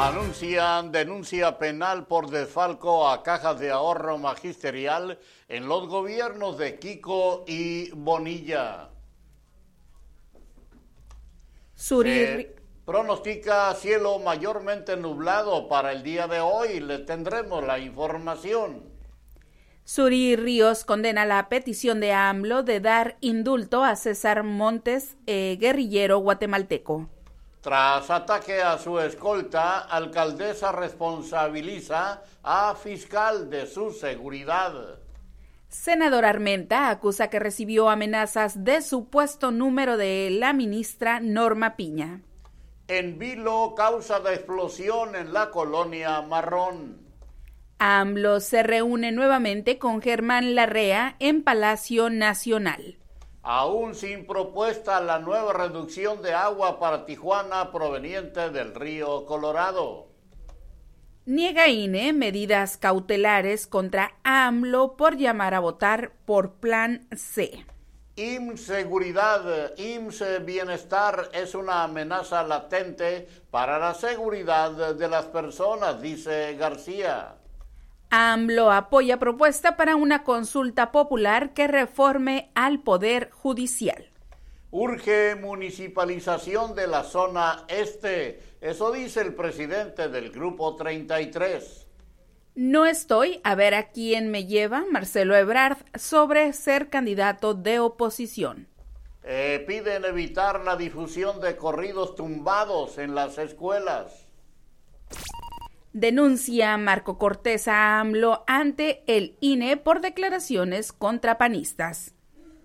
Anuncian denuncia penal por desfalco a cajas de ahorro magisterial en los gobiernos de Kiko y Bonilla. Se pronostica cielo mayormente nublado para el día de hoy. Le tendremos la información. Suri Ríos condena la petición de AMLO de dar indulto a César Montes, eh, guerrillero guatemalteco. Tras ataque a su escolta, alcaldesa responsabiliza a fiscal de su seguridad. Senador Armenta acusa que recibió amenazas de supuesto número de la ministra Norma Piña. En Vilo, causa de explosión en la colonia Marrón. AMLO se reúne nuevamente con Germán Larrea en Palacio Nacional. Aún sin propuesta la nueva reducción de agua para Tijuana proveniente del río Colorado. Niega INE medidas cautelares contra AMLO por llamar a votar por Plan C. IMSS Seguridad, IMSS Bienestar es una amenaza latente para la seguridad de las personas, dice García. AMLO apoya propuesta para una consulta popular que reforme al Poder Judicial. Urge municipalización de la zona este. Eso dice el presidente del Grupo 33. No estoy a ver a quién me lleva Marcelo Ebrard sobre ser candidato de oposición. Eh, piden evitar la difusión de corridos tumbados en las escuelas. Denuncia Marco Cortés a AMLO ante el INE por declaraciones contra panistas.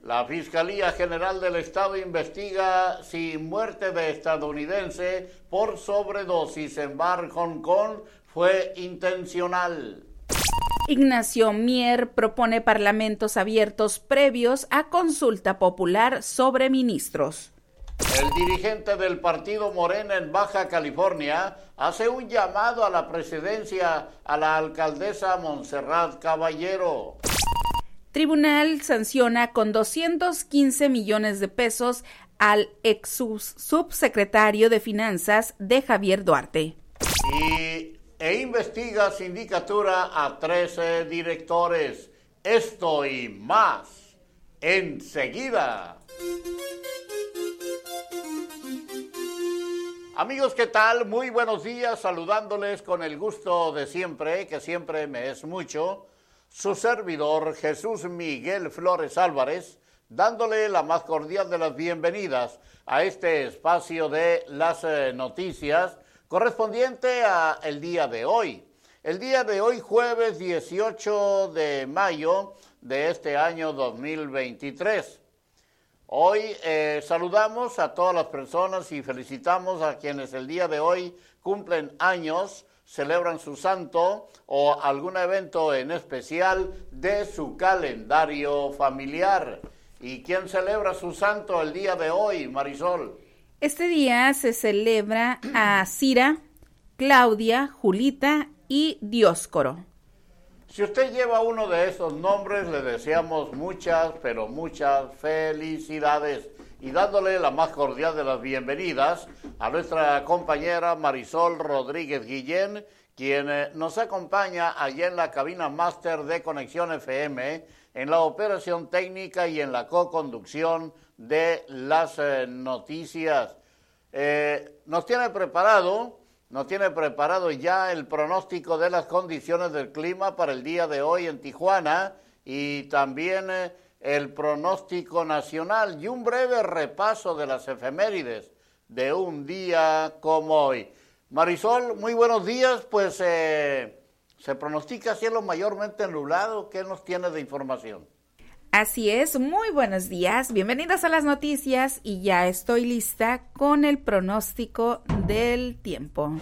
La Fiscalía General del Estado investiga si muerte de estadounidense por sobredosis en Bar Hong Kong fue intencional. Ignacio Mier propone parlamentos abiertos previos a consulta popular sobre ministros. El dirigente del partido Morena en Baja California hace un llamado a la presidencia a la alcaldesa Montserrat Caballero. Tribunal sanciona con 215 millones de pesos al ex subsecretario de Finanzas de Javier Duarte. Y, e investiga sindicatura a 13 directores. Esto y más enseguida. Amigos, ¿qué tal? Muy buenos días, saludándoles con el gusto de siempre, que siempre me es mucho su servidor Jesús Miguel Flores Álvarez, dándole la más cordial de las bienvenidas a este espacio de las eh, noticias correspondiente a el día de hoy. El día de hoy, jueves 18 de mayo de este año 2023. Hoy eh, saludamos a todas las personas y felicitamos a quienes el día de hoy cumplen años celebran su santo o algún evento en especial de su calendario familiar. ¿Y quién celebra su santo el día de hoy, Marisol? Este día se celebra a Cira, Claudia, Julita y Dioscoro. Si usted lleva uno de esos nombres, le deseamos muchas, pero muchas felicidades y dándole la más cordial de las bienvenidas a nuestra compañera Marisol Rodríguez Guillén, quien eh, nos acompaña allí en la cabina máster de Conexión FM, en la operación técnica y en la co-conducción de las eh, noticias. Eh, nos tiene preparado, nos tiene preparado ya el pronóstico de las condiciones del clima para el día de hoy en Tijuana y también el pronóstico nacional y un breve repaso de las efemérides de un día como hoy. Marisol, muy buenos días. Pues eh, se pronostica cielo mayormente nublado. ¿Qué nos tiene de información? Así es, muy buenos días, bienvenidos a las noticias y ya estoy lista con el pronóstico del tiempo.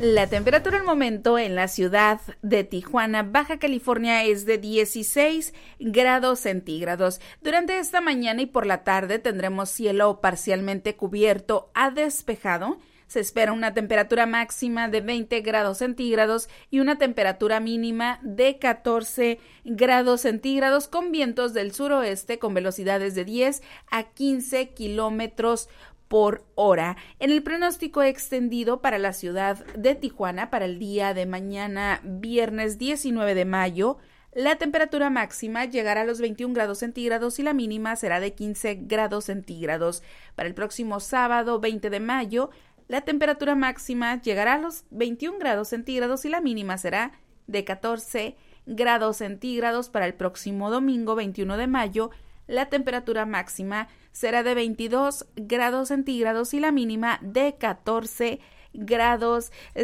La temperatura al momento en la ciudad de Tijuana, Baja California, es de 16 grados centígrados. Durante esta mañana y por la tarde tendremos cielo parcialmente cubierto a despejado. Se espera una temperatura máxima de 20 grados centígrados y una temperatura mínima de 14 grados centígrados con vientos del suroeste con velocidades de 10 a 15 kilómetros por hora. En el pronóstico extendido para la ciudad de Tijuana para el día de mañana, viernes 19 de mayo, la temperatura máxima llegará a los 21 grados centígrados y la mínima será de 15 grados centígrados. Para el próximo sábado 20 de mayo, la temperatura máxima llegará a los 21 grados centígrados y la mínima será de 14 grados centígrados. Para el próximo domingo 21 de mayo, la temperatura máxima será de 22 grados centígrados y la mínima de 14 grados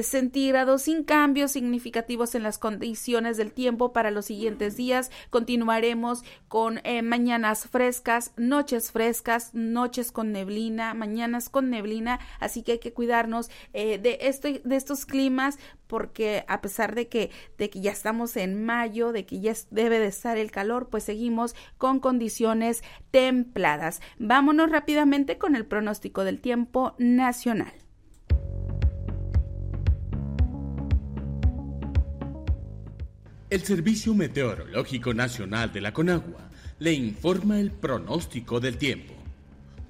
centígrados sin cambios significativos en las condiciones del tiempo para los siguientes días. Continuaremos con eh, mañanas frescas, noches frescas, noches con neblina, mañanas con neblina, así que hay que cuidarnos eh, de, de estos climas porque a pesar de que, de que ya estamos en mayo, de que ya debe de estar el calor, pues seguimos con condiciones templadas. Vámonos rápidamente con el pronóstico del tiempo nacional. El Servicio Meteorológico Nacional de la Conagua le informa el pronóstico del tiempo.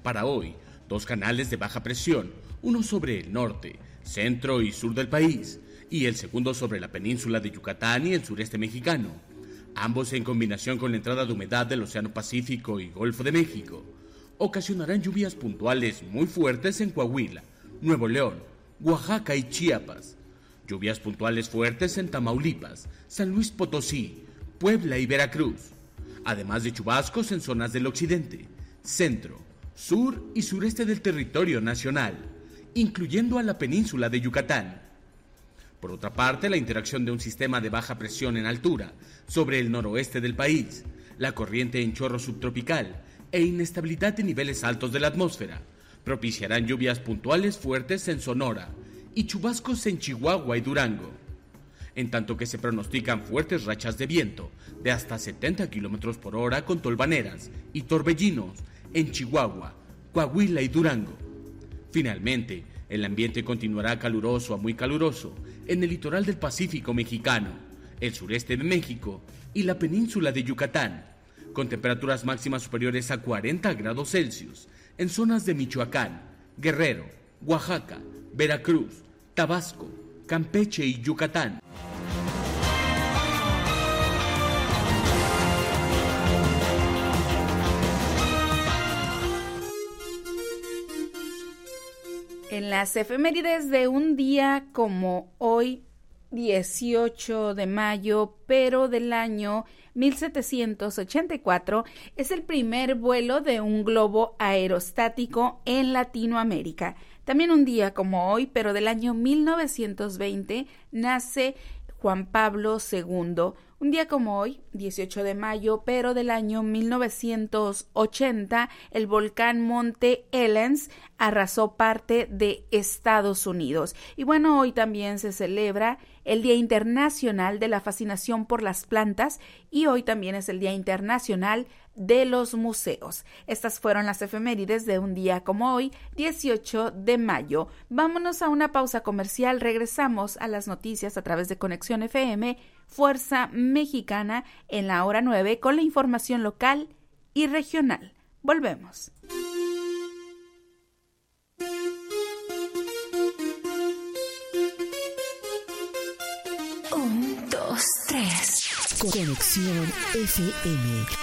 Para hoy, dos canales de baja presión, uno sobre el norte, centro y sur del país, y el segundo sobre la península de Yucatán y el sureste mexicano, ambos en combinación con la entrada de humedad del Océano Pacífico y Golfo de México, ocasionarán lluvias puntuales muy fuertes en Coahuila, Nuevo León, Oaxaca y Chiapas, Lluvias puntuales fuertes en Tamaulipas, San Luis Potosí, Puebla y Veracruz, además de chubascos en zonas del occidente, centro, sur y sureste del territorio nacional, incluyendo a la península de Yucatán. Por otra parte, la interacción de un sistema de baja presión en altura sobre el noroeste del país, la corriente en chorro subtropical e inestabilidad de niveles altos de la atmósfera propiciarán lluvias puntuales fuertes en Sonora, y chubascos en Chihuahua y Durango, en tanto que se pronostican fuertes rachas de viento de hasta 70 kilómetros por hora con tolvaneras y torbellinos en Chihuahua, Coahuila y Durango. Finalmente, el ambiente continuará caluroso a muy caluroso en el litoral del Pacífico mexicano, el sureste de México y la península de Yucatán, con temperaturas máximas superiores a 40 grados Celsius en zonas de Michoacán, Guerrero, Oaxaca, Veracruz, Tabasco, Campeche y Yucatán. En las efemérides de un día como hoy, 18 de mayo, pero del año 1784, es el primer vuelo de un globo aerostático en Latinoamérica. También un día como hoy, pero del año 1920, nace Juan Pablo II. Un día como hoy, 18 de mayo, pero del año 1980, el volcán Monte Ellens arrasó parte de Estados Unidos. Y bueno, hoy también se celebra el Día Internacional de la Fascinación por las Plantas y hoy también es el Día Internacional de los museos. Estas fueron las efemérides de un día como hoy, 18 de mayo. Vámonos a una pausa comercial, regresamos a las noticias a través de Conexión FM, Fuerza Mexicana, en la hora 9 con la información local y regional. Volvemos. Un, dos, tres. Conexión FM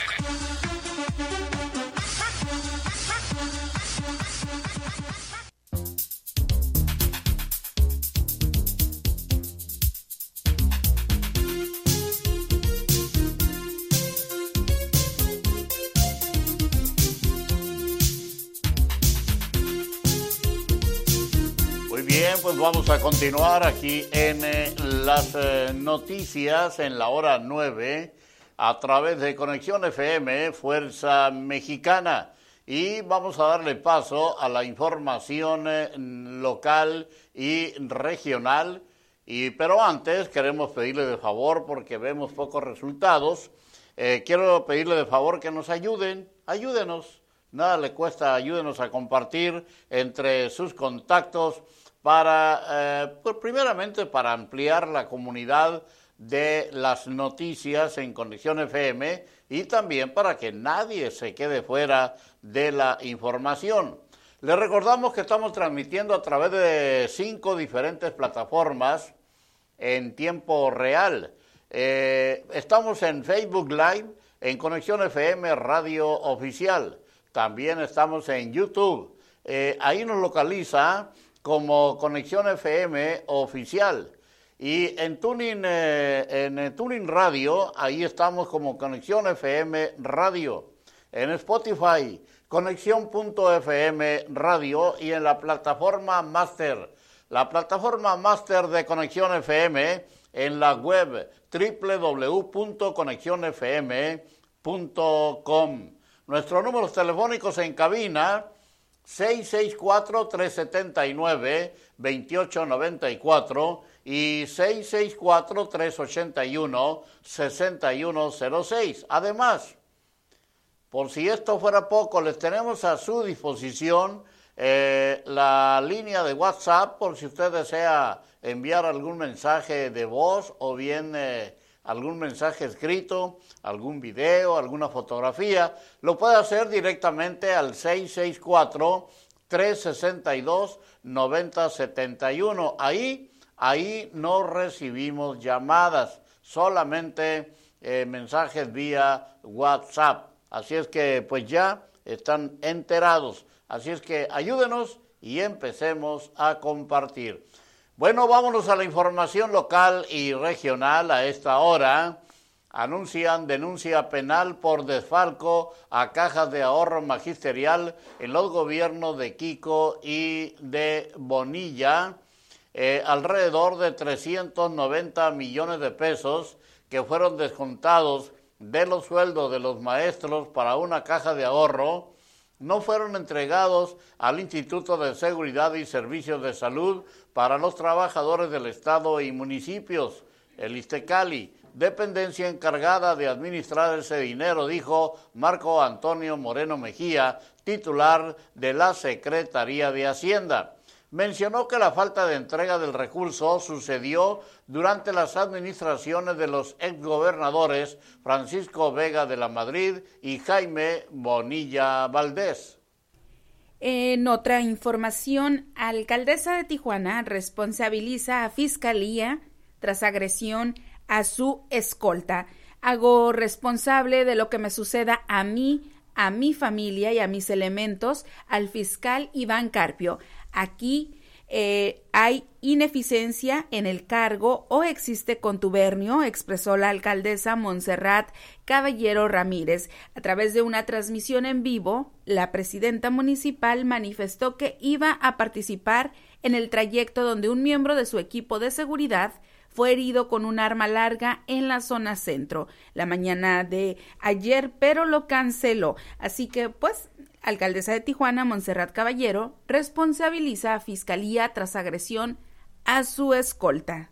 Vamos a continuar aquí en eh, las eh, noticias en la hora 9 a través de Conexión FM, Fuerza Mexicana. Y vamos a darle paso a la información eh, local y regional. Y, pero antes queremos pedirle de favor, porque vemos pocos resultados, quiero pedirle de favor que nos ayuden, ayúdenos, nada le cuesta, ayúdenos a compartir entre sus contactos para, eh, pues primeramente para ampliar la comunidad de las noticias en Conexión FM y también para que nadie se quede fuera de la información. Les recordamos que estamos transmitiendo a través de cinco diferentes plataformas en tiempo real. Eh, estamos en Facebook Live, en Conexión FM Radio Oficial. También estamos en YouTube. Eh, ahí nos localiza como Conexión FM oficial. Y en Tuning, eh, en eh, Tuning Radio, ahí estamos como Conexión FM Radio. En Spotify, Conexión.fm Radio y en la plataforma Master. La plataforma Master de Conexión FM en la web www.conexionfm.com. Nuestros números telefónicos en cabina 664-379-2894 y 664-381-6106. Además, por si esto fuera poco, les tenemos a su disposición eh, la línea de WhatsApp por si usted desea enviar algún mensaje de voz o bien eh, algún mensaje escrito, algún video, alguna fotografía, lo puede hacer directamente al 664 362 9071. Ahí ahí no recibimos llamadas, solamente eh, mensajes vía WhatsApp. Así es que pues ya están enterados. Así es que ayúdenos y empecemos a compartir. Bueno, vámonos a la información local y regional a esta hora. Anuncian denuncia penal por desfalco a cajas de ahorro magisterial en los gobiernos de Quico y de Bonilla. Eh, alrededor de 390 millones de pesos que fueron descontados de los sueldos de los maestros para una caja de ahorro no fueron entregados al Instituto de Seguridad y Servicios de Salud para los trabajadores del Estado y municipios, el Istecali, dependencia encargada de administrar ese dinero, dijo Marco Antonio Moreno Mejía, titular de la Secretaría de Hacienda mencionó que la falta de entrega del recurso sucedió durante las administraciones de los exgobernadores Francisco Vega de la Madrid y Jaime Bonilla Valdés. En otra información, alcaldesa de Tijuana responsabiliza a Fiscalía tras agresión a su escolta. Hago responsable de lo que me suceda a mí, a mi familia y a mis elementos al fiscal Iván Carpio. Aquí eh, hay ineficiencia en el cargo o existe contubernio, expresó la alcaldesa Montserrat Caballero Ramírez. A través de una transmisión en vivo, la presidenta municipal manifestó que iba a participar en el trayecto donde un miembro de su equipo de seguridad fue herido con un arma larga en la zona centro la mañana de ayer, pero lo canceló. Así que, pues, alcaldesa de Tijuana, Montserrat Caballero, responsabiliza a Fiscalía tras agresión a su escolta.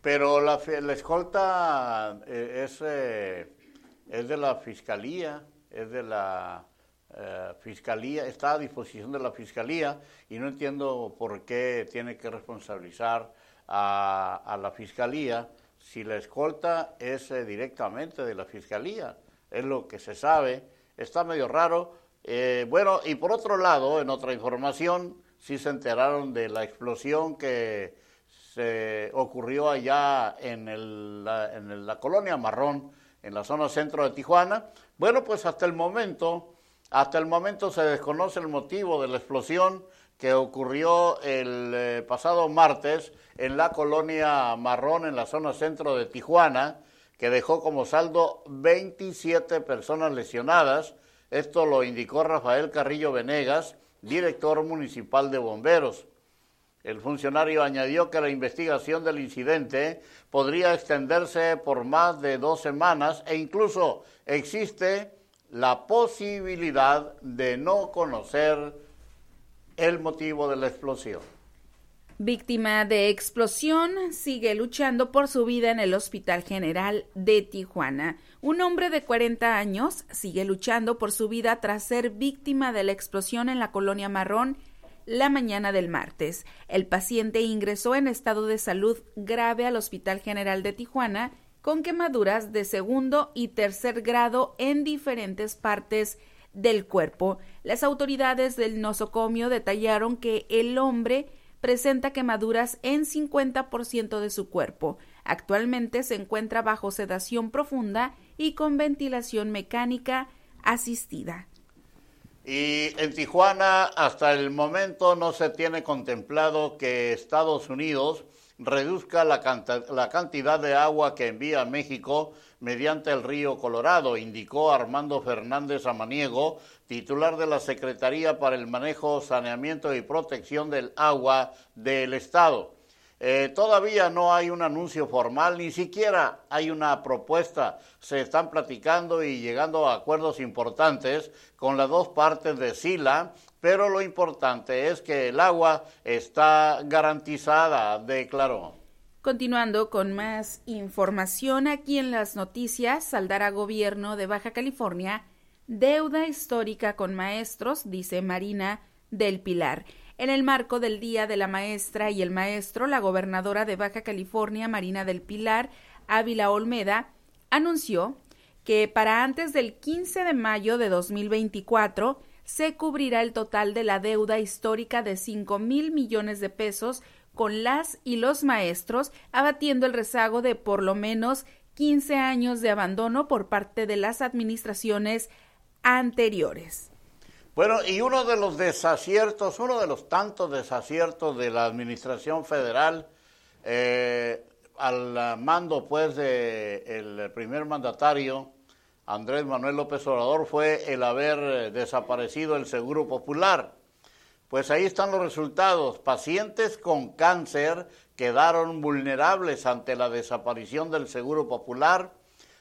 Pero la, escolta eh, es, eh, es de la Fiscalía, es de la eh, fiscalía, está a disposición de la fiscalía y no entiendo por qué tiene que responsabilizar a, la fiscalía si la escolta es eh, directamente de la fiscalía. Es lo que se sabe. Está medio raro. Eh, bueno, y por otro lado, en otra información, sí se enteraron de la explosión que se ocurrió allá en, en la colonia Marrón, en la zona centro de Tijuana. Bueno, pues hasta el momento hasta el momento se desconoce el motivo de la explosión que ocurrió el eh, pasado martes en la colonia Marrón, en la zona centro de Tijuana, que dejó como saldo 27 personas lesionadas. Esto lo indicó Rafael Carrillo Venegas, director municipal de bomberos. El funcionario añadió que la investigación del incidente podría extenderse por más de dos semanas e incluso existe la posibilidad de no conocer el motivo de la explosión. Víctima de explosión, sigue luchando por su vida en el Hospital General de Tijuana. Un hombre de 40 años sigue luchando por su vida tras ser víctima de la explosión en la colonia Marrón la mañana del martes. El paciente ingresó en estado de salud grave al Hospital General de Tijuana con quemaduras de segundo y tercer grado en diferentes partes del cuerpo. Las autoridades del nosocomio detallaron que el hombre presenta quemaduras en 50% de su cuerpo. Actualmente se encuentra bajo sedación profunda y con ventilación mecánica asistida. Y en Tijuana hasta el momento no se tiene contemplado que Estados Unidos reduzca la, cantidad de agua que envía a México mediante el río Colorado, indicó Armando Fernández Amaniego, titular de la Secretaría para el Manejo, Saneamiento y Protección del Agua del Estado. Eh, todavía no hay un anuncio formal, ni siquiera hay una propuesta. Se están platicando y llegando a acuerdos importantes con las dos partes de Sila pero lo importante es que el agua está garantizada, declaró. Continuando con más información aquí en las noticias, saldará gobierno de Baja California deuda histórica con maestros, dice Marina del Pilar. En el marco del Día de la Maestra y el Maestro, la gobernadora de Baja California, Marina del Pilar, Ávila Olmeda, anunció que para antes del 15 de mayo de 2024 se cubrirá el total de la deuda histórica de 5 mil millones de pesos con las y los maestros, abatiendo el rezago de por lo menos 15 años de abandono por parte de las administraciones anteriores. Bueno, y uno de los desaciertos, uno de los tantos desaciertos de la administración federal, eh, al mando pues del primer mandatario, Andrés Manuel López Obrador fue el haber eh, desaparecido el Seguro Popular. Pues ahí están los resultados. Pacientes con cáncer quedaron vulnerables ante la desaparición del Seguro Popular,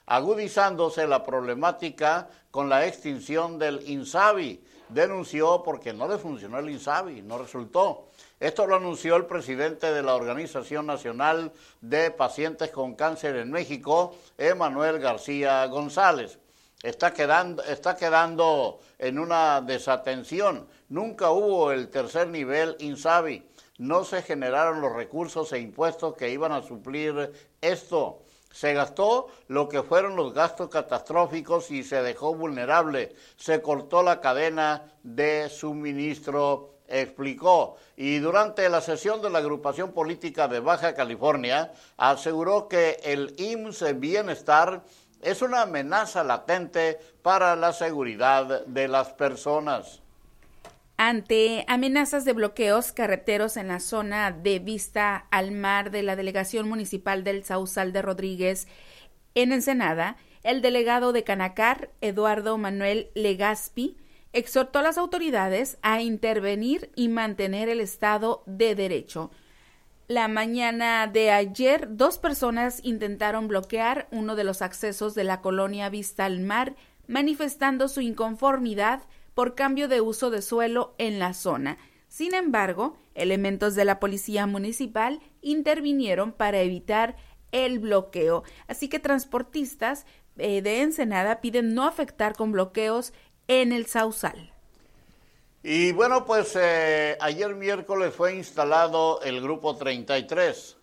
agudizándose la problemática con la extinción del INSABI. Denunció porque no le funcionó el INSABI, no resultó. Esto lo anunció el presidente de la Organización Nacional de Pacientes con Cáncer en México, Emanuel García González. Está quedando, está quedando en una desatención. Nunca hubo el tercer nivel INSABI. No se generaron los recursos e impuestos que iban a suplir esto. Se gastó lo que fueron los gastos catastróficos y se dejó vulnerable. Se cortó la cadena de suministro explicó y durante la sesión de la agrupación política de Baja California aseguró que el IMSS Bienestar es una amenaza latente para la seguridad de las personas. Ante amenazas de bloqueos carreteros en la zona de vista al mar de la delegación municipal del Sausal de Rodríguez en Ensenada, el delegado de Canacar, Eduardo Manuel Legaspi, exhortó a las autoridades a intervenir y mantener el Estado de Derecho. La mañana de ayer, dos personas intentaron bloquear uno de los accesos de la colonia Vista al Mar, manifestando su inconformidad por cambio de uso de suelo en la zona. Sin embargo, elementos de la policía municipal intervinieron para evitar el bloqueo. Así que transportistas eh, de Ensenada piden no afectar con bloqueos en el Sausal. Y bueno, pues eh, ayer miércoles fue instalado el Grupo 33,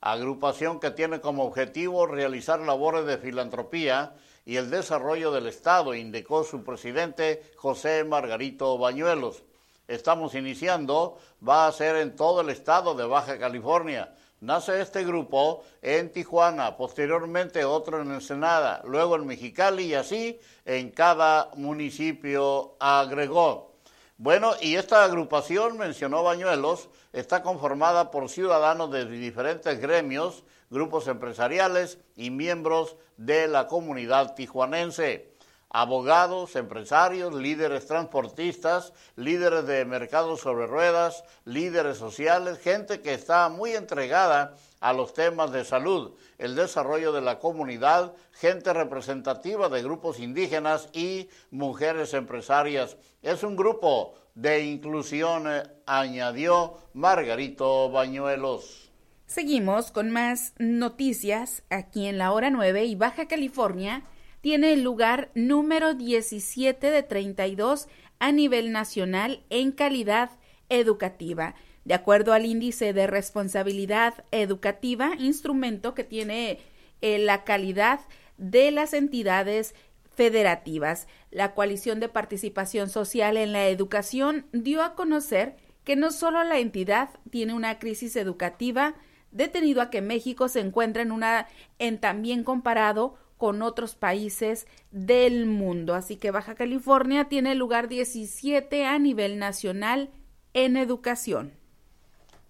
agrupación que tiene como objetivo realizar labores de filantropía y el desarrollo del Estado, indicó su presidente José Margarito Bañuelos. Estamos iniciando, va a ser en todo el estado de Baja California. Nace este grupo en Tijuana, posteriormente otro en Ensenada, luego en Mexicali y así en cada municipio agregó. Bueno, y esta agrupación, mencionó Bañuelos, está conformada por ciudadanos de diferentes gremios, grupos empresariales y miembros de la comunidad tijuanense. Abogados, empresarios, líderes transportistas, líderes de mercados sobre ruedas, líderes sociales, gente que está muy entregada a los temas de salud, el desarrollo de la comunidad, gente representativa de grupos indígenas y mujeres empresarias. Es un grupo de inclusión, eh, añadió Margarito Bañuelos. Seguimos con más noticias aquí en la hora 9 y Baja California tiene el lugar número 17 de 32 a nivel nacional en calidad educativa. De acuerdo al índice de responsabilidad educativa, instrumento que tiene eh, la calidad de las entidades federativas, la coalición de participación social en la educación dio a conocer que no solo la entidad tiene una crisis educativa, detenido a que México se encuentra en una en también comparado con otros países del mundo. Así que Baja California tiene lugar 17 a nivel nacional en educación.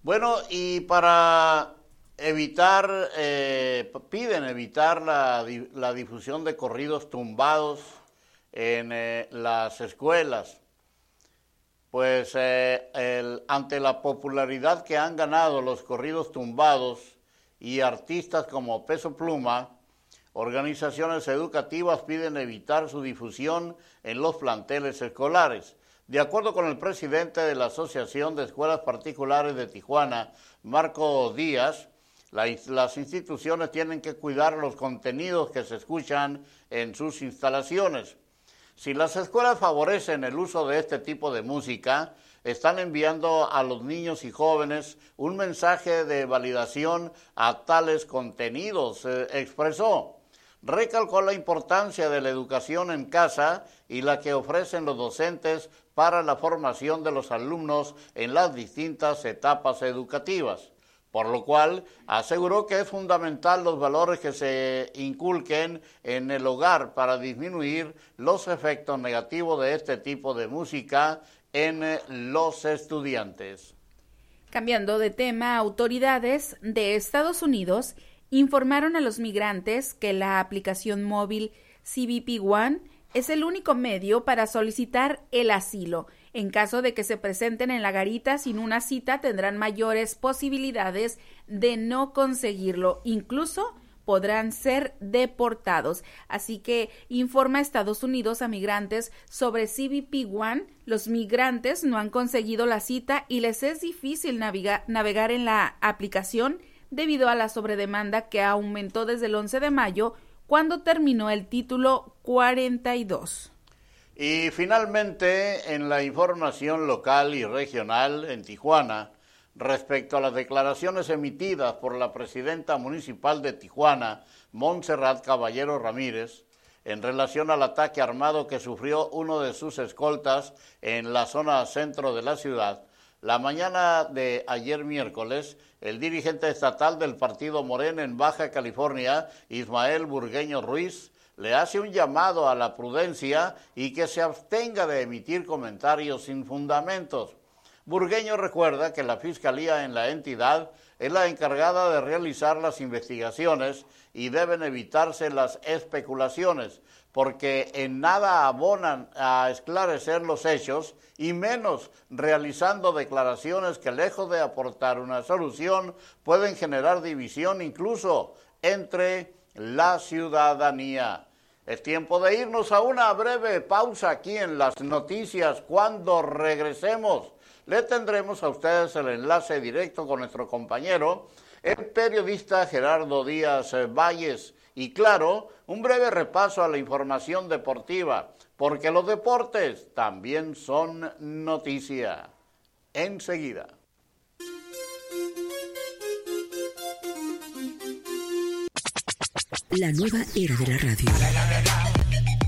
Bueno, y para evitar, eh, piden evitar la, la, difusión de corridos tumbados en eh, las escuelas, pues eh, ante la popularidad que han ganado los corridos tumbados y artistas como Peso Pluma, organizaciones educativas piden evitar su difusión en los planteles escolares. De acuerdo con el presidente de la Asociación de Escuelas Particulares de Tijuana, Marco Díaz, las instituciones tienen que cuidar los contenidos que se escuchan en sus instalaciones. Si las escuelas favorecen el uso de este tipo de música, están enviando a los niños y jóvenes un mensaje de validación a tales contenidos, expresó recalcó la importancia de la educación en casa y la que ofrecen los docentes para la formación de los alumnos en las distintas etapas educativas, por lo cual aseguró que es fundamental los valores que se inculquen en el hogar para disminuir los efectos negativos de este tipo de música en los estudiantes. Cambiando de tema, autoridades de Estados Unidos informaron a los migrantes que la aplicación móvil CBP One es el único medio para solicitar el asilo. En caso de que se presenten en la garita sin una cita, tendrán mayores posibilidades de no conseguirlo. Incluso podrán ser deportados. Así que informa Estados Unidos a migrantes sobre CBP One. Los migrantes no han conseguido la cita y les es difícil navegar en la aplicación debido a la sobredemanda que aumentó desde el 11 de mayo cuando terminó el título 42. Y finalmente, en la información local y regional en Tijuana, respecto a las declaraciones emitidas por la presidenta municipal de Tijuana, Montserrat Caballero Ramírez, en relación al ataque armado que sufrió uno de sus escoltas en la zona centro de la ciudad, la mañana de ayer miércoles, el dirigente estatal del partido Morena en Baja California, Ismael Burgueño Ruiz, le hace un llamado a la prudencia y que se abstenga de emitir comentarios sin fundamentos. Burgueño recuerda que la Fiscalía en la entidad es la encargada de realizar las investigaciones y deben evitarse las especulaciones, porque en nada abonan a esclarecer los hechos y menos realizando declaraciones que lejos de aportar una solución pueden generar división incluso entre la ciudadanía. Es tiempo de irnos a una breve pausa aquí en las noticias. Cuando regresemos, le tendremos a ustedes el enlace directo con nuestro compañero, el periodista Gerardo Díaz Valles y claro, un breve repaso a la información deportiva, porque los deportes también son noticia. Enseguida. La nueva era de la radio.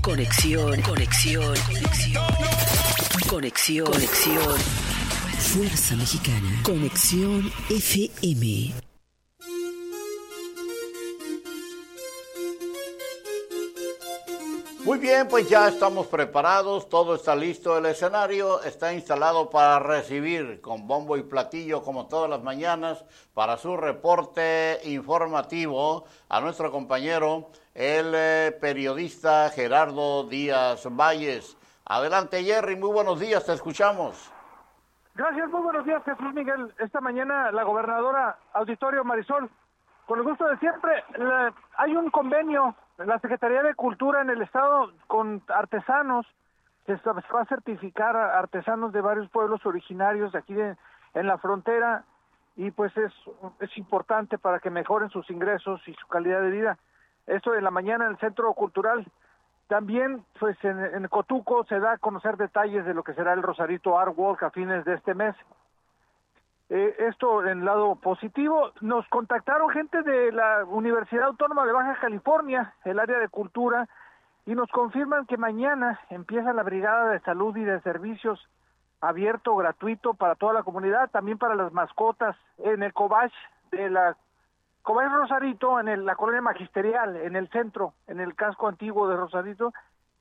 Conexión, conexión, conexión. Conexión, conexión. Fuerza Mexicana. Conexión FM. Bien, pues ya estamos preparados, todo está listo, el escenario está instalado para recibir con bombo y platillo como todas las mañanas para su reporte informativo a nuestro compañero, el eh, periodista Gerardo Díaz Valles. Adelante Jerry, muy buenos días, te escuchamos. Gracias, muy buenos días Jesús Miguel. Esta mañana la gobernadora Auditorio Marisol, con el gusto de siempre, hay un convenio la Secretaría de Cultura en el Estado con artesanos, se va a certificar a artesanos de varios pueblos originarios de aquí en la frontera y pues es, es importante para que mejoren sus ingresos y su calidad de vida. Esto en la mañana en el Centro Cultural. También, pues en Cotuco se da a conocer detalles de lo que será el Rosarito Art Walk a fines de este mes. Eh, esto en lado positivo, nos contactaron gente de la Universidad Autónoma de Baja California, el área de cultura, y nos confirman que mañana empieza la Brigada de Salud y de Servicios abierto, gratuito para toda la comunidad, también para las mascotas, en el Cobach de la Cobach Rosarito, en la colonia magisterial, en el centro, en el casco antiguo de Rosarito,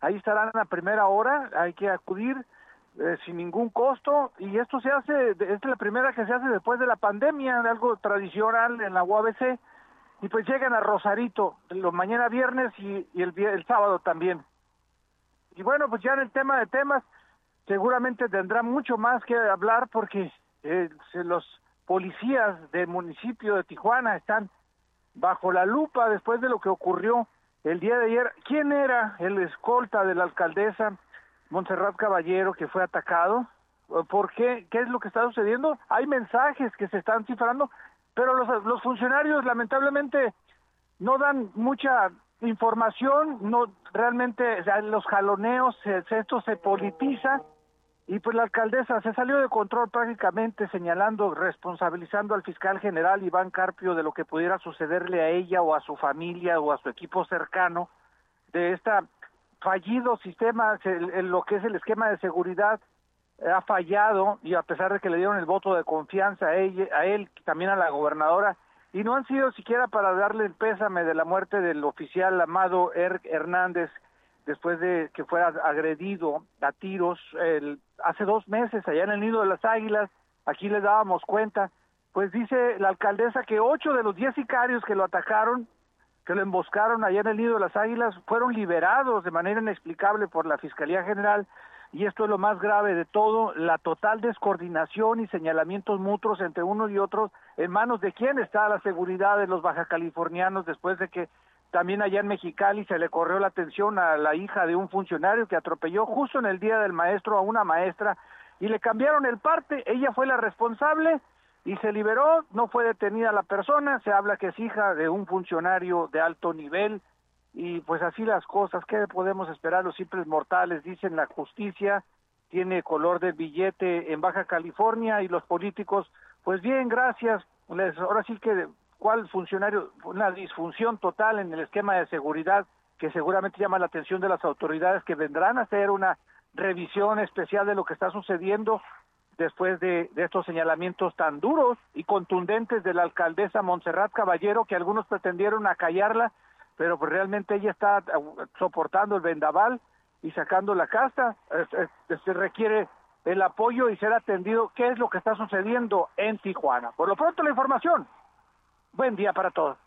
ahí estarán a primera hora, hay que acudir, eh, sin ningún costo y esto se hace, es la primera que se hace después de la pandemia, algo tradicional en la UABC y pues llegan a Rosarito los mañana viernes y, el, el sábado también. Y bueno, pues ya en el tema de temas seguramente tendrá mucho más que hablar porque eh, los policías del municipio de Tijuana están bajo la lupa después de lo que ocurrió el día de ayer. ¿Quién era el escolta de la alcaldesa? Montserrat Caballero que fue atacado. ¿Por qué? ¿Qué es lo que está sucediendo? Hay mensajes que se están cifrando, pero los, los funcionarios lamentablemente no dan mucha información, no realmente los jaloneos, esto se politiza y pues la alcaldesa se salió de control prácticamente señalando, responsabilizando al fiscal general Iván Carpio de lo que pudiera sucederle a ella o a su familia o a su equipo cercano de esta fallido sistema, en lo que es el esquema de seguridad eh, ha fallado y a pesar de que le dieron el voto de confianza a, ella, a él, también a la gobernadora, y no han sido siquiera para darle el pésame de la muerte del oficial Amado Hernández después de que fuera agredido a tiros el, hace dos meses allá en el Nido de las Águilas, aquí le dábamos cuenta, pues dice la alcaldesa que ocho de los diez sicarios que lo atacaron que lo emboscaron allá en el Nido de las Águilas fueron liberados de manera inexplicable por la Fiscalía General y esto es lo más grave de todo, la total descoordinación y señalamientos mutuos entre unos y otros, en manos de quién está la seguridad de los bajacalifornianos después de que también allá en Mexicali se le corrió la atención a la hija de un funcionario que atropelló justo en el día del maestro a una maestra y le cambiaron el parte, ella fue la responsable y se liberó, no fue detenida la persona, se habla que es hija de un funcionario de alto nivel y pues así las cosas, ¿qué podemos esperar los simples mortales? Dicen la justicia tiene color de billete en Baja California y los políticos, pues bien, gracias, ahora sí que cuál funcionario, una disfunción total en el esquema de seguridad que seguramente llama la atención de las autoridades que vendrán a hacer una revisión especial de lo que está sucediendo después de, estos señalamientos tan duros y contundentes de la alcaldesa Montserrat Caballero, que algunos pretendieron acallarla, pero pues realmente ella está soportando el vendaval y sacando la casta. Se requiere el apoyo y ser atendido qué es lo que está sucediendo en Tijuana. Por lo pronto la información. Buen día para todos.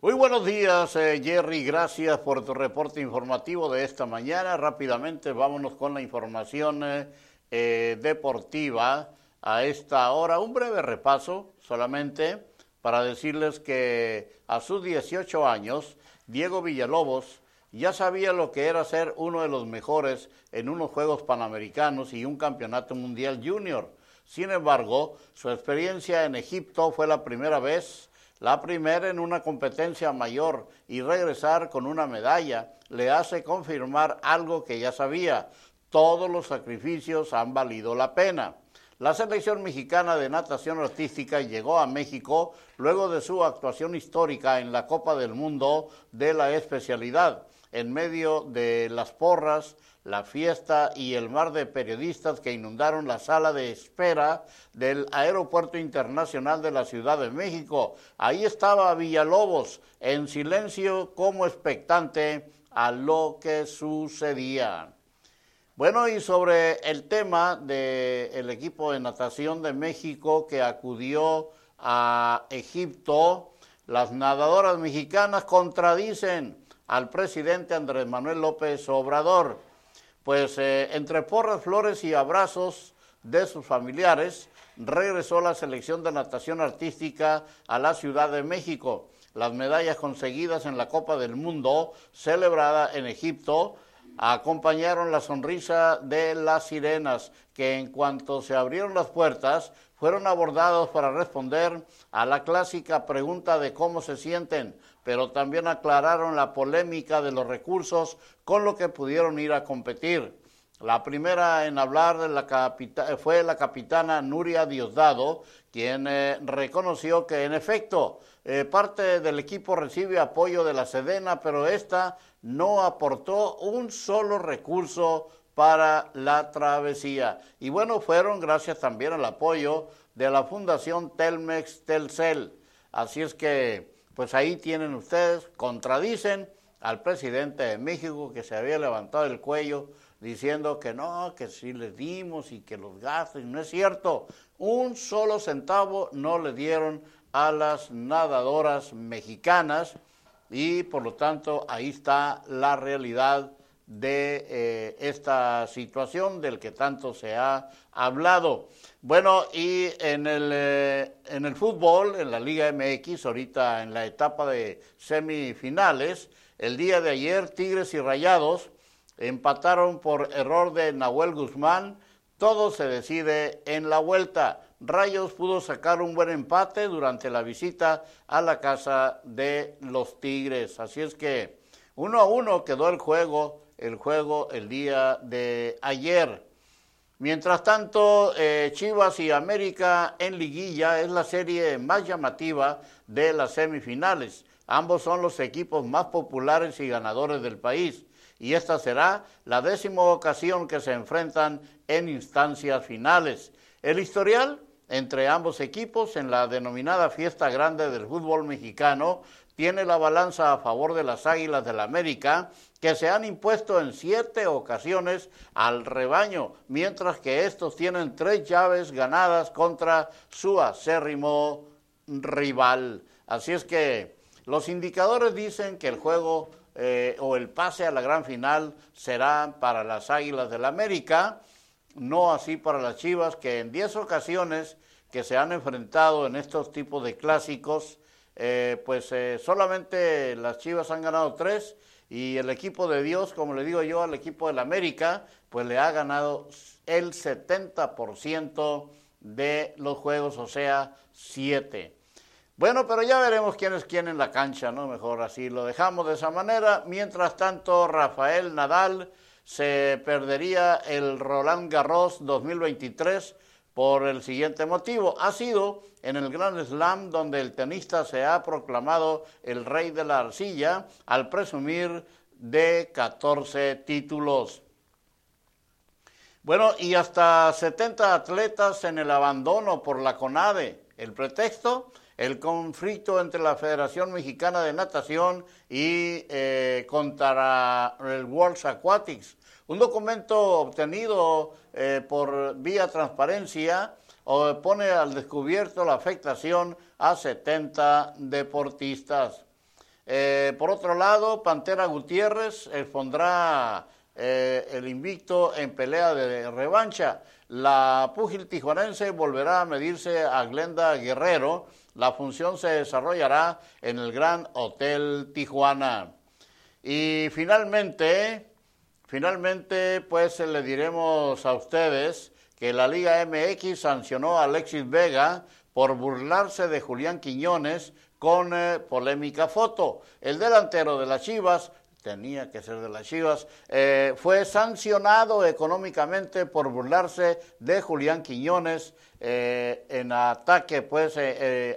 Muy buenos días, eh, Jerry. Gracias por tu reporte informativo de esta mañana. Rápidamente vámonos con la información. Eh, eh, deportiva a esta hora. Un breve repaso solamente para decirles que a sus 18 años, Diego Villalobos ya sabía lo que era ser uno de los mejores en unos Juegos Panamericanos y un Campeonato Mundial Junior. Sin embargo, su experiencia en Egipto fue la primera vez la primera en una competencia mayor y regresar con una medalla le hace confirmar algo que ya sabía, todos los sacrificios han valido la pena. La selección mexicana de natación artística llegó a México luego de su actuación histórica en la Copa del Mundo de la especialidad, en medio de las porras, la fiesta y el mar de periodistas que inundaron la sala de espera del Aeropuerto Internacional de la Ciudad de México. Ahí estaba Villalobos, en silencio como expectante a lo que sucedía. Bueno, y sobre el tema del equipo de natación de México que acudió a Egipto, las nadadoras mexicanas contradicen al presidente Andrés Manuel López Obrador. Pues eh, entre porras, flores y abrazos de sus familiares, regresó la selección de natación artística a la Ciudad de México. Las medallas conseguidas en la Copa del Mundo, celebrada en Egipto, acompañaron la sonrisa de las sirenas, que en cuanto se abrieron las puertas, fueron abordados para responder a la clásica pregunta de cómo se sienten, pero también aclararon la polémica de los recursos con lo que pudieron ir a competir. La primera en hablar la fue la capitana Nuria Diosdado, quien eh, reconoció que en efecto eh, parte del equipo recibe apoyo de la Sedena, pero esta no aportó un solo recurso para la travesía. Y bueno, fueron gracias también al apoyo de la Fundación Telmex Telcel. Así es que, pues ahí tienen ustedes, contradicen al presidente de México que se había levantado el cuello diciendo que no, que sí les dimos y que los gastos, no es cierto, un solo centavo no le dieron a las nadadoras mexicanas y por lo tanto ahí está la realidad de eh, esta situación del que tanto se ha hablado. Bueno, y en el, eh, en el fútbol, en la Liga MX, ahorita en la etapa de semifinales, el día de ayer Tigres y Rayados empataron por error de Nahuel Guzmán, todo se decide en la vuelta. Rayos pudo sacar un buen empate durante la visita a la casa de los Tigres. Así es que uno a uno quedó el juego, el juego el día de ayer. Mientras tanto, eh, Chivas y América en liguilla es la serie más llamativa de las semifinales. Ambos son los equipos más populares y ganadores del país y esta será la décima ocasión que se enfrentan en instancias finales. El historial entre ambos equipos en la denominada fiesta grande del fútbol mexicano tiene la balanza a favor de las Águilas del la América, que se han impuesto en siete ocasiones al rebaño, mientras que estos tienen tres llaves ganadas contra su acérrimo rival. Así es que los indicadores dicen que el juego eh, o el pase a la gran final será para las Águilas del la América, no así para las Chivas, que en diez ocasiones que se han enfrentado en estos tipos de clásicos, eh, pues eh, solamente las Chivas han ganado tres y el equipo de Dios, como le digo yo al equipo del América, pues le ha ganado el 70% de los juegos, o sea, siete. Bueno, pero ya veremos quién es quién en la cancha, ¿no? Mejor así lo dejamos de esa manera. Mientras tanto, Rafael Nadal se perdería el Roland Garros 2023 por el siguiente motivo. Ha sido en el Grand Slam donde el tenista se ha proclamado el rey de la arcilla al presumir de 14 títulos. Bueno, y hasta 70 atletas en el abandono por la CONADE. El pretexto, el conflicto entre la Federación Mexicana de Natación y eh, contra el World Aquatics. Un documento obtenido eh, por vía transparencia pone al descubierto la afectación a 70 deportistas. Eh, por otro lado, Pantera Gutiérrez expondrá el invicto en pelea de revancha. La púgil tijuanense volverá a medirse a Glenda Guerrero. La función se desarrollará en el Gran Hotel Tijuana. Y finalmente, Finalmente, pues le diremos a ustedes que la Liga MX sancionó a Alexis Vega por burlarse de Julián Quiñones con eh, polémica foto. El delantero de las Chivas tenía que ser de las Chivas, eh, fue sancionado económicamente por burlarse de Julián Quiñones eh, en ataque, pues,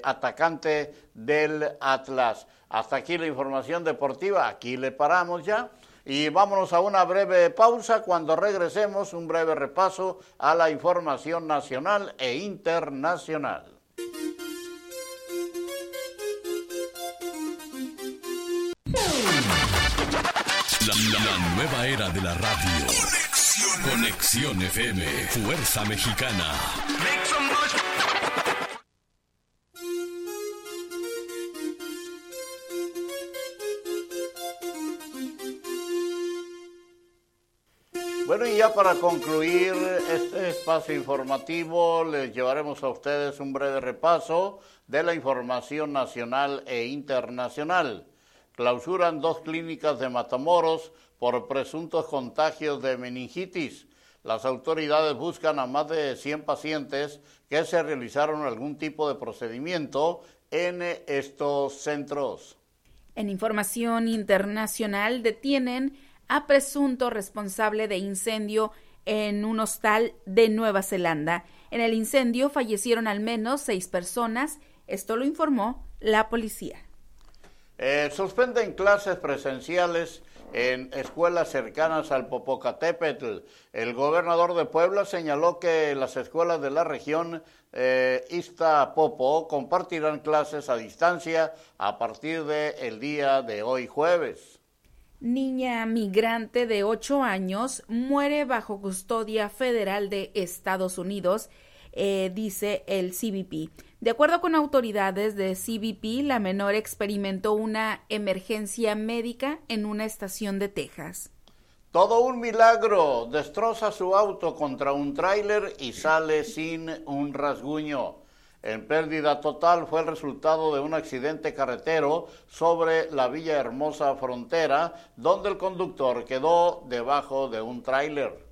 atacante del Atlas. Hasta aquí la información deportiva, aquí le paramos ya. Y vámonos a una breve pausa. Cuando regresemos, un breve repaso a la información nacional e internacional. La, nueva era de la radio. Conexión, FM. Fuerza Mexicana. Bueno, y ya para concluir este espacio informativo, les llevaremos a ustedes un breve repaso de la información nacional e internacional clausuran dos clínicas de Matamoros por presuntos contagios de meningitis. Las autoridades buscan a más de 100 pacientes que se realizaron algún tipo de procedimiento en estos centros. En información internacional detienen a presunto responsable de incendio en un hostal de Nueva Zelanda. En el incendio fallecieron al menos seis personas. Esto lo informó la policía. Eh, suspenden clases presenciales en escuelas cercanas al Popocatépetl. El gobernador de Puebla señaló que las escuelas de la región eh, Iztapopo compartirán clases a distancia a partir del día de hoy jueves. Niña migrante de 8 años muere bajo custodia federal de Estados Unidos, eh, dice el CBP. De acuerdo con autoridades de CBP, la menor experimentó una emergencia médica en una estación de Texas. Todo un milagro. Destroza su auto contra un tráiler y sale sin un rasguño. En pérdida total fue el resultado de un accidente carretero sobre la Villa Hermosa Frontera, donde el conductor quedó debajo de un tráiler.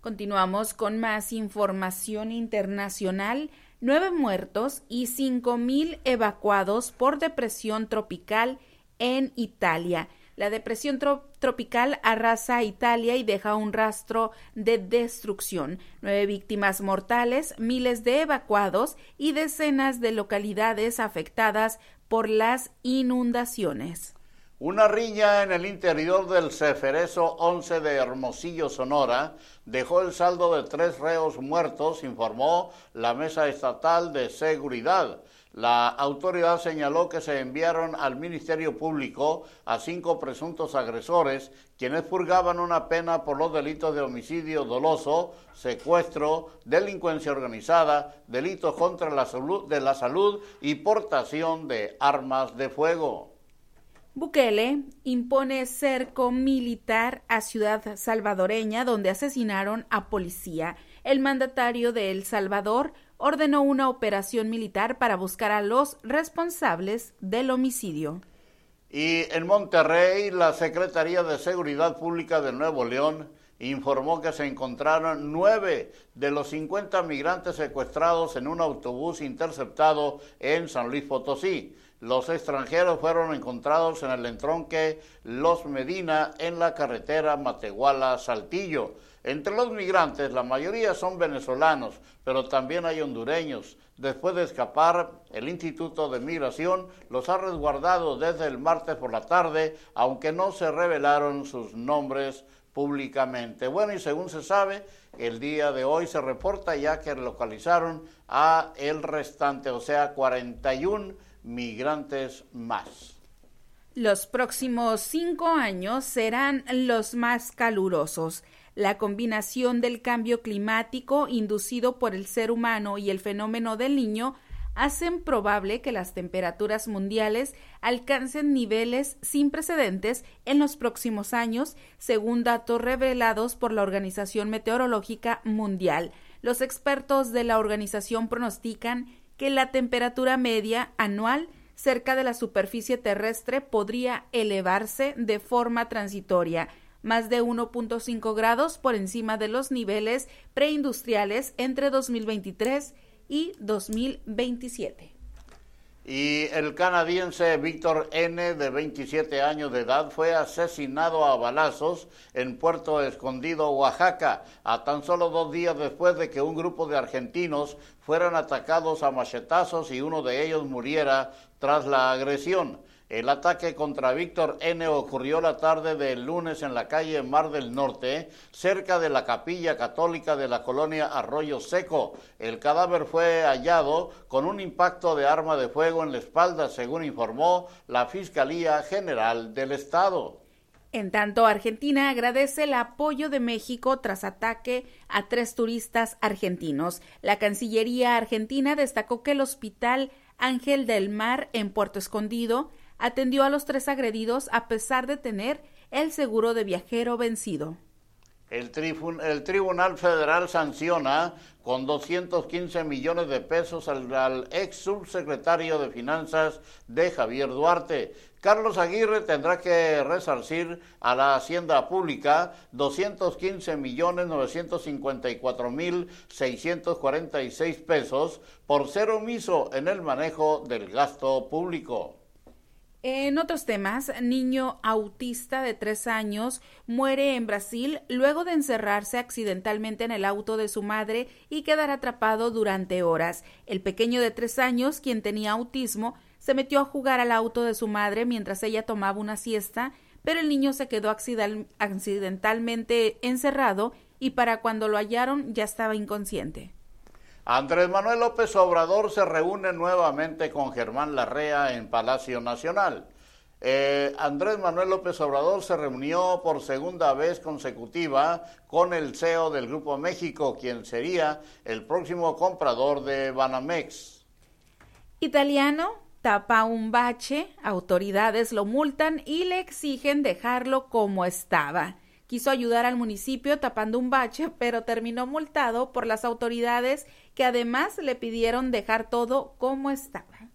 Continuamos con más información internacional nueve muertos y cinco mil evacuados por depresión tropical en Italia. La depresión tropical arrasa Italia y deja un rastro de destrucción. Nueve víctimas mortales, miles de evacuados y decenas de localidades afectadas por las inundaciones. Una riña en el interior del Ceferezo 11 de Hermosillo, Sonora, dejó el saldo de tres reos muertos, informó la Mesa Estatal de Seguridad. La autoridad señaló que se enviaron al Ministerio Público a cinco presuntos agresores, quienes purgaban una pena por los delitos de homicidio doloso, secuestro, delincuencia organizada, delitos contra la salud, de la salud y portación de armas de fuego. Bukele impone cerco militar a ciudad salvadoreña donde asesinaron a policía. El mandatario de El Salvador ordenó una operación militar para buscar a los responsables del homicidio. Y en Monterrey, la Secretaría de Seguridad Pública de Nuevo León informó que se encontraron nueve de los 50 migrantes secuestrados en un autobús interceptado en San Luis Potosí. Los extranjeros fueron encontrados en el entronque Los Medina en la carretera Matehuala-Saltillo. Entre los migrantes, la mayoría son venezolanos, pero también hay hondureños. Después de escapar, el Instituto de Migración los ha resguardado desde el martes por la tarde, aunque no se revelaron sus nombres públicamente. Bueno, y según se sabe, el día de hoy se reporta ya que localizaron a el restante, o sea, 41 migrantes más. Los próximos cinco años serán los más calurosos. La combinación del cambio climático inducido por el ser humano y el fenómeno del niño hacen probable que las temperaturas mundiales alcancen niveles sin precedentes en los próximos años, según datos revelados por la Organización Meteorológica Mundial. Los expertos de la organización pronostican que la temperatura media anual cerca de la superficie terrestre podría elevarse de forma transitoria, más de 1.5 grados por encima de los niveles preindustriales entre 2023 y 2027. Y el canadiense Víctor N., de 27 años de edad, fue asesinado a balazos en Puerto Escondido, Oaxaca, a tan solo dos días después de que un grupo de argentinos fueran atacados a machetazos y uno de ellos muriera tras la agresión. El ataque contra Víctor N. ocurrió la tarde del lunes en la calle Mar del Norte, cerca de la capilla católica de la colonia Arroyo Seco. El cadáver fue hallado con un impacto de arma de fuego en la espalda, según informó la Fiscalía General del Estado. En tanto, Argentina agradece el apoyo de México tras ataque a tres turistas argentinos. La Cancillería argentina destacó que el Hospital Ángel del Mar en Puerto Escondido atendió a los tres agredidos a pesar de tener el seguro de viajero vencido. El, Tribunal Federal sanciona con 215 millones de pesos al, al, ex subsecretario de Finanzas de Javier Duarte. Carlos Aguirre tendrá que resarcir a la Hacienda Pública 215 millones 954 mil 646 pesos por ser omiso en el manejo del gasto público. En otros temas, niño autista de tres años muere en Brasil luego de encerrarse accidentalmente en el auto de su madre y quedar atrapado durante horas. El pequeño de tres años, quien tenía autismo, se metió a jugar al auto de su madre mientras ella tomaba una siesta, pero el niño se quedó accidentalmente encerrado y para cuando lo hallaron ya estaba inconsciente. Andrés Manuel López Obrador se reúne nuevamente con Germán Larrea en Palacio Nacional. Eh, Andrés Manuel López Obrador se reunió por segunda vez consecutiva con el CEO del Grupo México, quien sería el próximo comprador de Banamex. Italiano tapa un bache, autoridades lo multan y le exigen dejarlo como estaba. Quiso ayudar al municipio tapando un bache, pero terminó multado por las autoridades que además le pidieron dejar todo como estaba.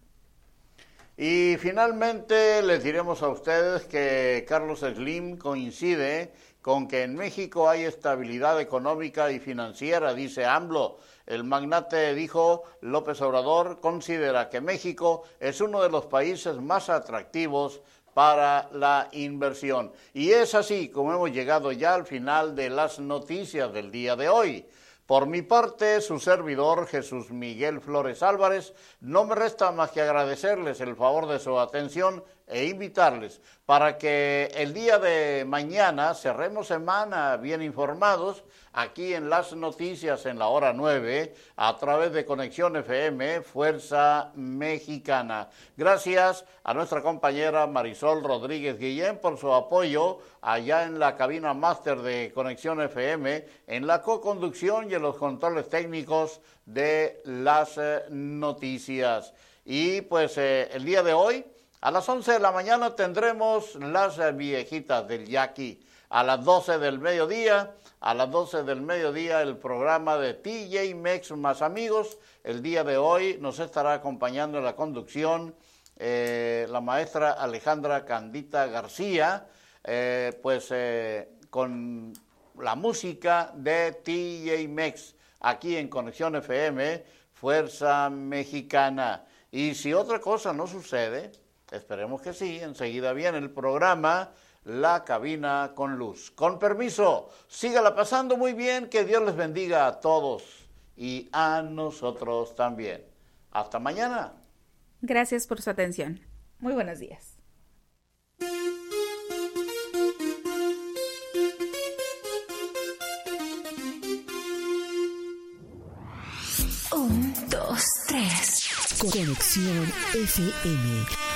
Y finalmente les diremos a ustedes que Carlos Slim coincide con que en México hay estabilidad económica y financiera, dice AMLO. El magnate dijo, López Obrador considera que México es uno de los países más atractivos para la inversión. Y es así como hemos llegado ya al final de las noticias del día de hoy. Por mi parte, su servidor Jesús Miguel Flores Álvarez, no me resta más que agradecerles el favor de su atención e invitarles para que el día de mañana cerremos semana bien informados aquí en las noticias en la hora 9 a través de Conexión FM Fuerza Mexicana. Gracias a nuestra compañera Marisol Rodríguez Guillén por su apoyo allá en la cabina máster de Conexión FM en la co-conducción y en los controles técnicos de las noticias. Y pues eh, el día de hoy a las 11 de la mañana tendremos las eh, viejitas del Yaqui. A las 12 del mediodía, a las 12 del mediodía el programa de TJ Mex más amigos. El día de hoy nos estará acompañando en la conducción eh, la maestra Alejandra Candita García, eh, pues con la música de TJ Mex aquí en Conexión FM, Fuerza Mexicana. Y si otra cosa no sucede, Esperemos que sí. Enseguida viene el programa La Cabina con Luz. Con permiso, sígala pasando muy bien. Que Dios les bendiga a todos y a nosotros también. Hasta mañana. Gracias por su atención. Muy buenos días. Un, dos, tres. Conexión FM.